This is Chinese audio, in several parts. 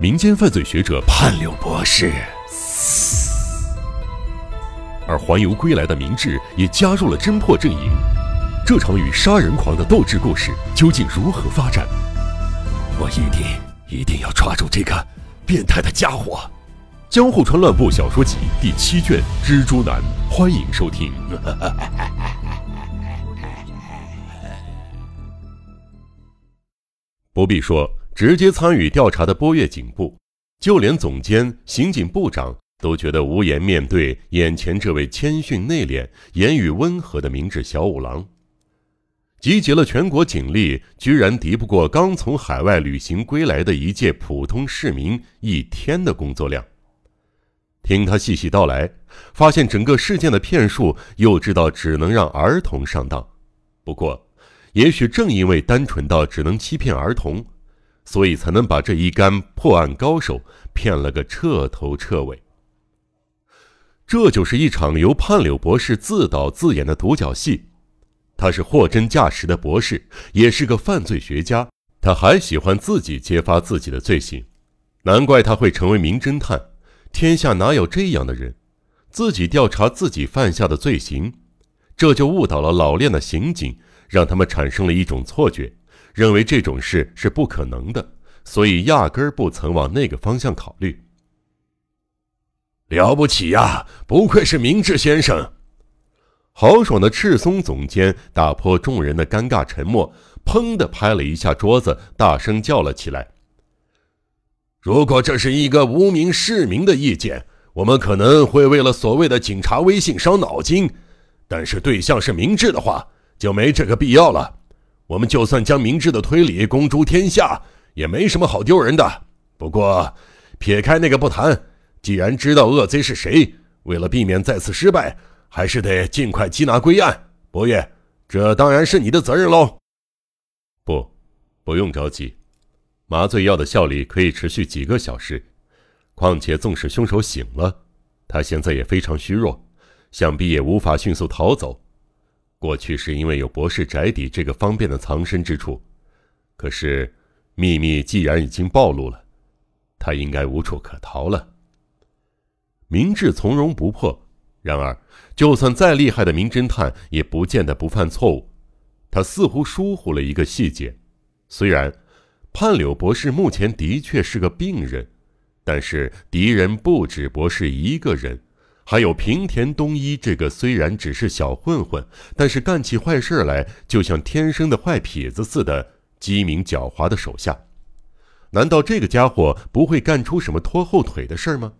民间犯罪学者潘柳博士，而环游归来的明智也加入了侦破阵营。这场与杀人狂的斗智故事究竟如何发展？我一定一定要抓住这个变态的家伙！《江户川乱步小说集》第七卷《蜘蛛男》，欢迎收听。不必说，直接参与调查的波越警部，就连总监、刑警部长都觉得无颜面对眼前这位谦逊内敛、言语温和的明智小五郎。集结了全国警力，居然敌不过刚从海外旅行归来的一介普通市民一天的工作量。听他细细道来，发现整个事件的骗术，又知道只能让儿童上当。不过，也许正因为单纯到只能欺骗儿童，所以才能把这一干破案高手骗了个彻头彻尾。这就是一场由判柳博士自导自演的独角戏。他是货真价实的博士，也是个犯罪学家。他还喜欢自己揭发自己的罪行，难怪他会成为名侦探。天下哪有这样的人？自己调查自己犯下的罪行，这就误导了老练的刑警，让他们产生了一种错觉，认为这种事是不可能的，所以压根儿不曾往那个方向考虑。了不起呀！不愧是明智先生。豪爽的赤松总监打破众人的尴尬沉默，砰的拍了一下桌子，大声叫了起来：“如果这是一个无名市民的意见，我们可能会为了所谓的警察威信伤脑筋；但是对象是明智的话，就没这个必要了。我们就算将明智的推理公诸天下，也没什么好丢人的。不过，撇开那个不谈，既然知道恶贼是谁，为了避免再次失败。”还是得尽快缉拿归案，博越，这当然是你的责任喽。不，不用着急，麻醉药的效力可以持续几个小时。况且，纵使凶手醒了，他现在也非常虚弱，想必也无法迅速逃走。过去是因为有博士宅邸这个方便的藏身之处，可是秘密既然已经暴露了，他应该无处可逃了。明智从容不迫。然而，就算再厉害的名侦探，也不见得不犯错误。他似乎疏忽了一个细节：虽然判柳博士目前的确是个病人，但是敌人不止博士一个人，还有平田东一这个虽然只是小混混，但是干起坏事来就像天生的坏痞子似的机敏狡猾的手下。难道这个家伙不会干出什么拖后腿的事吗？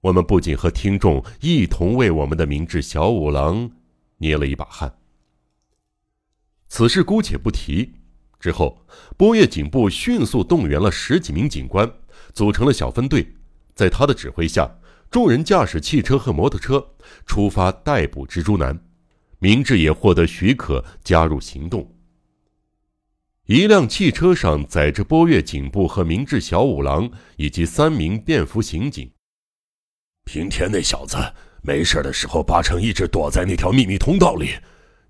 我们不仅和听众一同为我们的明智小五郎捏了一把汗。此事姑且不提。之后，波月警部迅速动员了十几名警官，组成了小分队。在他的指挥下，众人驾驶汽车和摩托车出发逮捕蜘蛛男。明智也获得许可加入行动。一辆汽车上载着波月警部和明智小五郎以及三名便服刑警。平田那小子没事的时候，八成一直躲在那条秘密通道里。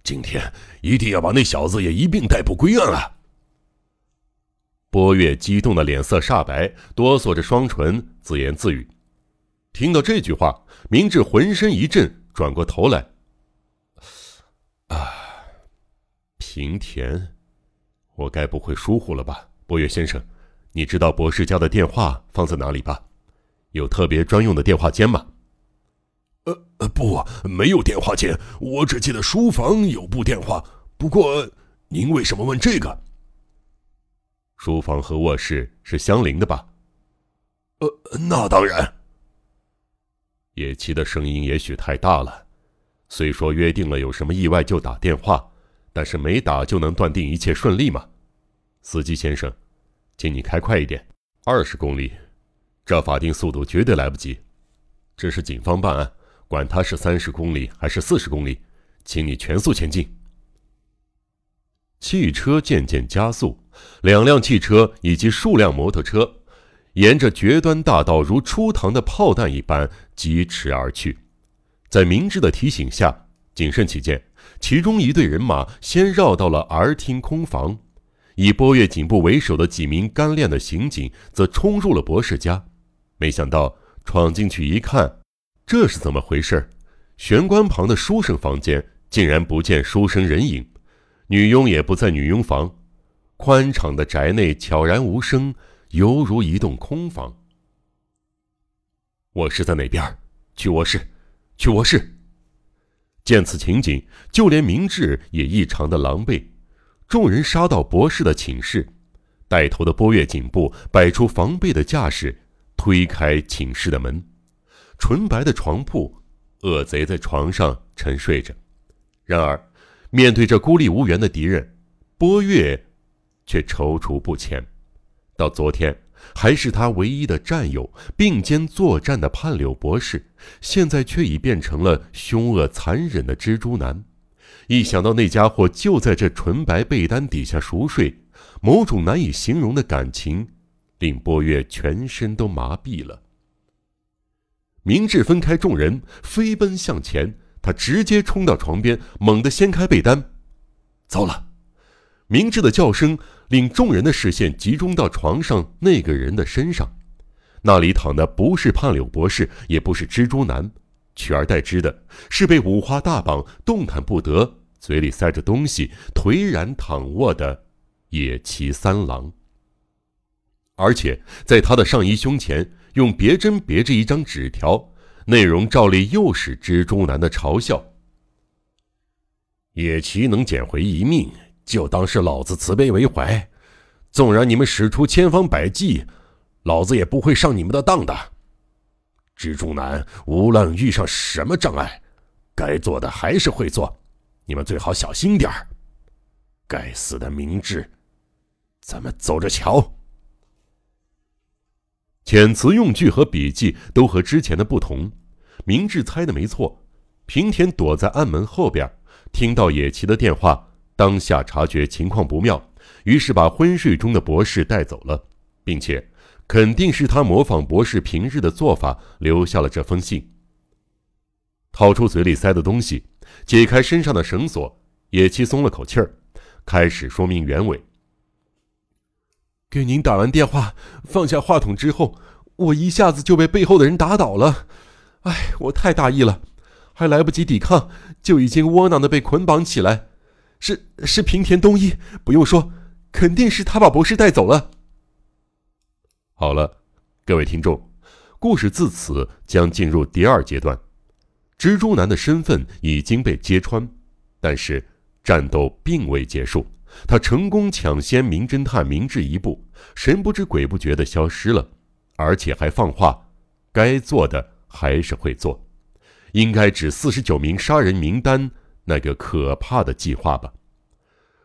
今天一定要把那小子也一并逮捕归案啊！波月激动的脸色煞白，哆嗦着双唇，自言自语。听到这句话，明智浑身一震，转过头来：“啊，平田，我该不会疏忽了吧？博月先生，你知道博士家的电话放在哪里吧？”有特别专用的电话间吗？呃呃，不，没有电话间。我只记得书房有部电话。不过，您为什么问这个？书房和卧室是相邻的吧？呃，那当然。野崎的声音也许太大了。虽说约定了有什么意外就打电话，但是没打就能断定一切顺利吗？司机先生，请你开快一点，二十公里。这法定速度绝对来不及，这是警方办案，管他是三十公里还是四十公里，请你全速前进。汽车渐渐加速，两辆汽车以及数辆摩托车，沿着绝端大道如出膛的炮弹一般疾驰而去。在明智的提醒下，谨慎起见，其中一队人马先绕到了儿厅空房。以波月警部为首的几名干练的刑警则冲入了博士家。没想到闯进去一看，这是怎么回事？玄关旁的书生房间竟然不见书生人影，女佣也不在女佣房，宽敞的宅内悄然无声，犹如一栋空房。卧室在哪边？去卧室，去卧室。见此情景，就连明智也异常的狼狈。众人杀到博士的寝室，带头的波月颈部摆出防备的架势，推开寝室的门。纯白的床铺，恶贼在床上沉睡着。然而，面对这孤立无援的敌人，波月却踌躇不前。到昨天，还是他唯一的战友，并肩作战的叛柳博士，现在却已变成了凶恶残忍的蜘蛛男。一想到那家伙就在这纯白被单底下熟睡，某种难以形容的感情，令波月全身都麻痹了。明智分开众人，飞奔向前，他直接冲到床边，猛地掀开被单。糟了！明智的叫声令众人的视线集中到床上那个人的身上，那里躺的不是胖柳博士，也不是蜘蛛男，取而代之的是被五花大绑、动弹不得。嘴里塞着东西，颓然躺卧的野崎三郎，而且在他的上衣胸前用别针别着一张纸条，内容照例又是蜘蛛男的嘲笑。野崎能捡回一命，就当是老子慈悲为怀，纵然你们使出千方百计，老子也不会上你们的当的。蜘蛛男无论遇上什么障碍，该做的还是会做。你们最好小心点儿！该死的明智，咱们走着瞧。遣词用句和笔记都和之前的不同。明智猜的没错，平田躲在暗门后边，听到野崎的电话，当下察觉情况不妙，于是把昏睡中的博士带走了，并且肯定是他模仿博士平日的做法，留下了这封信。掏出嘴里塞的东西。解开身上的绳索，野崎松了口气儿，开始说明原委。给您打完电话，放下话筒之后，我一下子就被背后的人打倒了。哎，我太大意了，还来不及抵抗，就已经窝囊的被捆绑起来。是是平田东一，不用说，肯定是他把博士带走了。好了，各位听众，故事自此将进入第二阶段。蜘蛛男的身份已经被揭穿，但是战斗并未结束。他成功抢先名侦探明智一步，神不知鬼不觉地消失了，而且还放话：该做的还是会做，应该指四十九名杀人名单那个可怕的计划吧。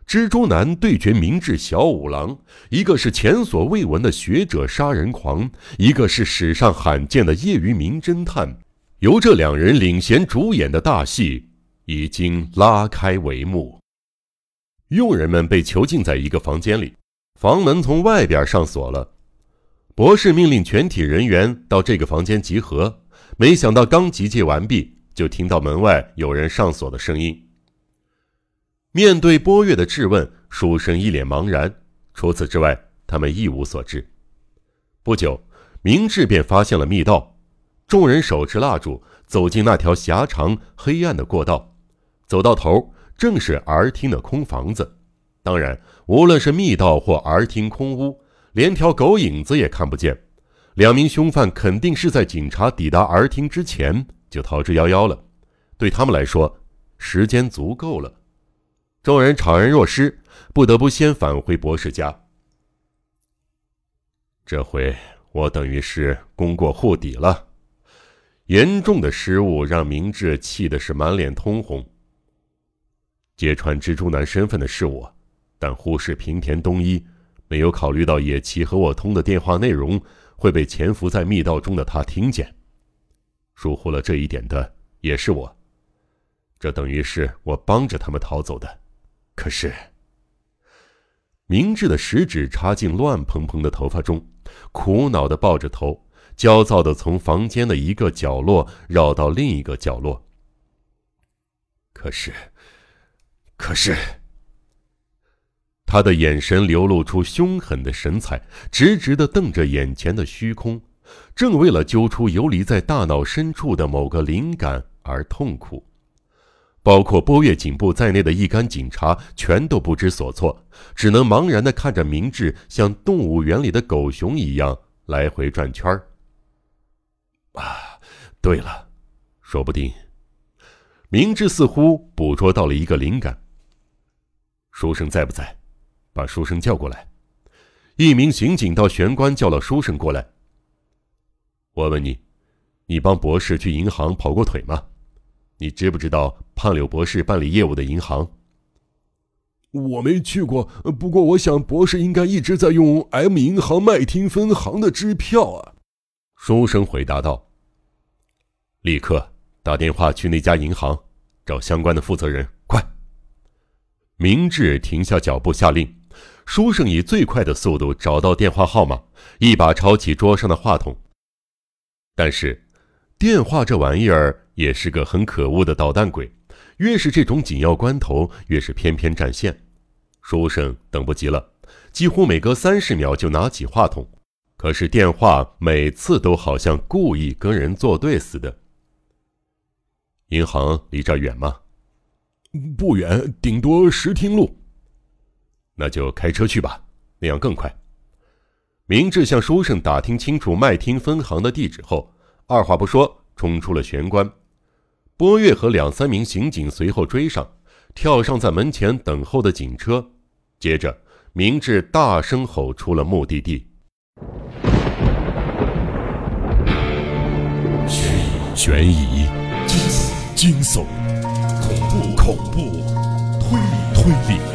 蜘蛛男对决明智小五郎，一个是前所未闻的学者杀人狂，一个是史上罕见的业余名侦探。由这两人领衔主演的大戏已经拉开帷幕。佣人们被囚禁在一个房间里，房门从外边上锁了。博士命令全体人员到这个房间集合，没想到刚集结完毕，就听到门外有人上锁的声音。面对波月的质问，书生一脸茫然。除此之外，他们一无所知。不久，明智便发现了密道。众人手持蜡烛走进那条狭长黑暗的过道，走到头正是儿厅的空房子。当然，无论是密道或儿厅空屋，连条狗影子也看不见。两名凶犯肯定是在警察抵达儿厅之前就逃之夭夭了。对他们来说，时间足够了。众人怅然若失，不得不先返回博士家。这回我等于是功过护底了。严重的失误让明智气的是满脸通红。揭穿蜘蛛男身份的是我，但忽视平田东一，没有考虑到野崎和我通的电话内容会被潜伏在密道中的他听见。疏忽了这一点的也是我。这等于是我帮着他们逃走的。可是，明智的食指插进乱蓬蓬的头发中，苦恼的抱着头。焦躁的从房间的一个角落绕到另一个角落。可是，可是，他的眼神流露出凶狠的神采，直直的瞪着眼前的虚空，正为了揪出游离在大脑深处的某个灵感而痛苦。包括波月警部在内的一干警察全都不知所措，只能茫然地看着明智像动物园里的狗熊一样来回转圈儿。啊，对了，说不定，明智似乎捕捉到了一个灵感。书生在不在？把书生叫过来。一名刑警到玄关叫了书生过来。我问你，你帮博士去银行跑过腿吗？你知不知道胖柳博士办理业务的银行？我没去过，不过我想博士应该一直在用 M 银行麦町分行的支票啊。书生回答道：“立刻打电话去那家银行，找相关的负责人，快！”明智停下脚步，下令。书生以最快的速度找到电话号码，一把抄起桌上的话筒。但是，电话这玩意儿……也是个很可恶的捣蛋鬼，越是这种紧要关头，越是偏偏占线。书生等不及了，几乎每隔三十秒就拿起话筒，可是电话每次都好像故意跟人作对似的。银行离这儿远吗？不远，顶多十听路。那就开车去吧，那样更快。明智向书生打听清楚麦厅分行的地址后，二话不说，冲出了玄关。波月和两三名刑警随后追上，跳上在门前等候的警车。接着，明智大声吼出了目的地：悬疑、惊悚、恐怖、恐怖、推理、推理。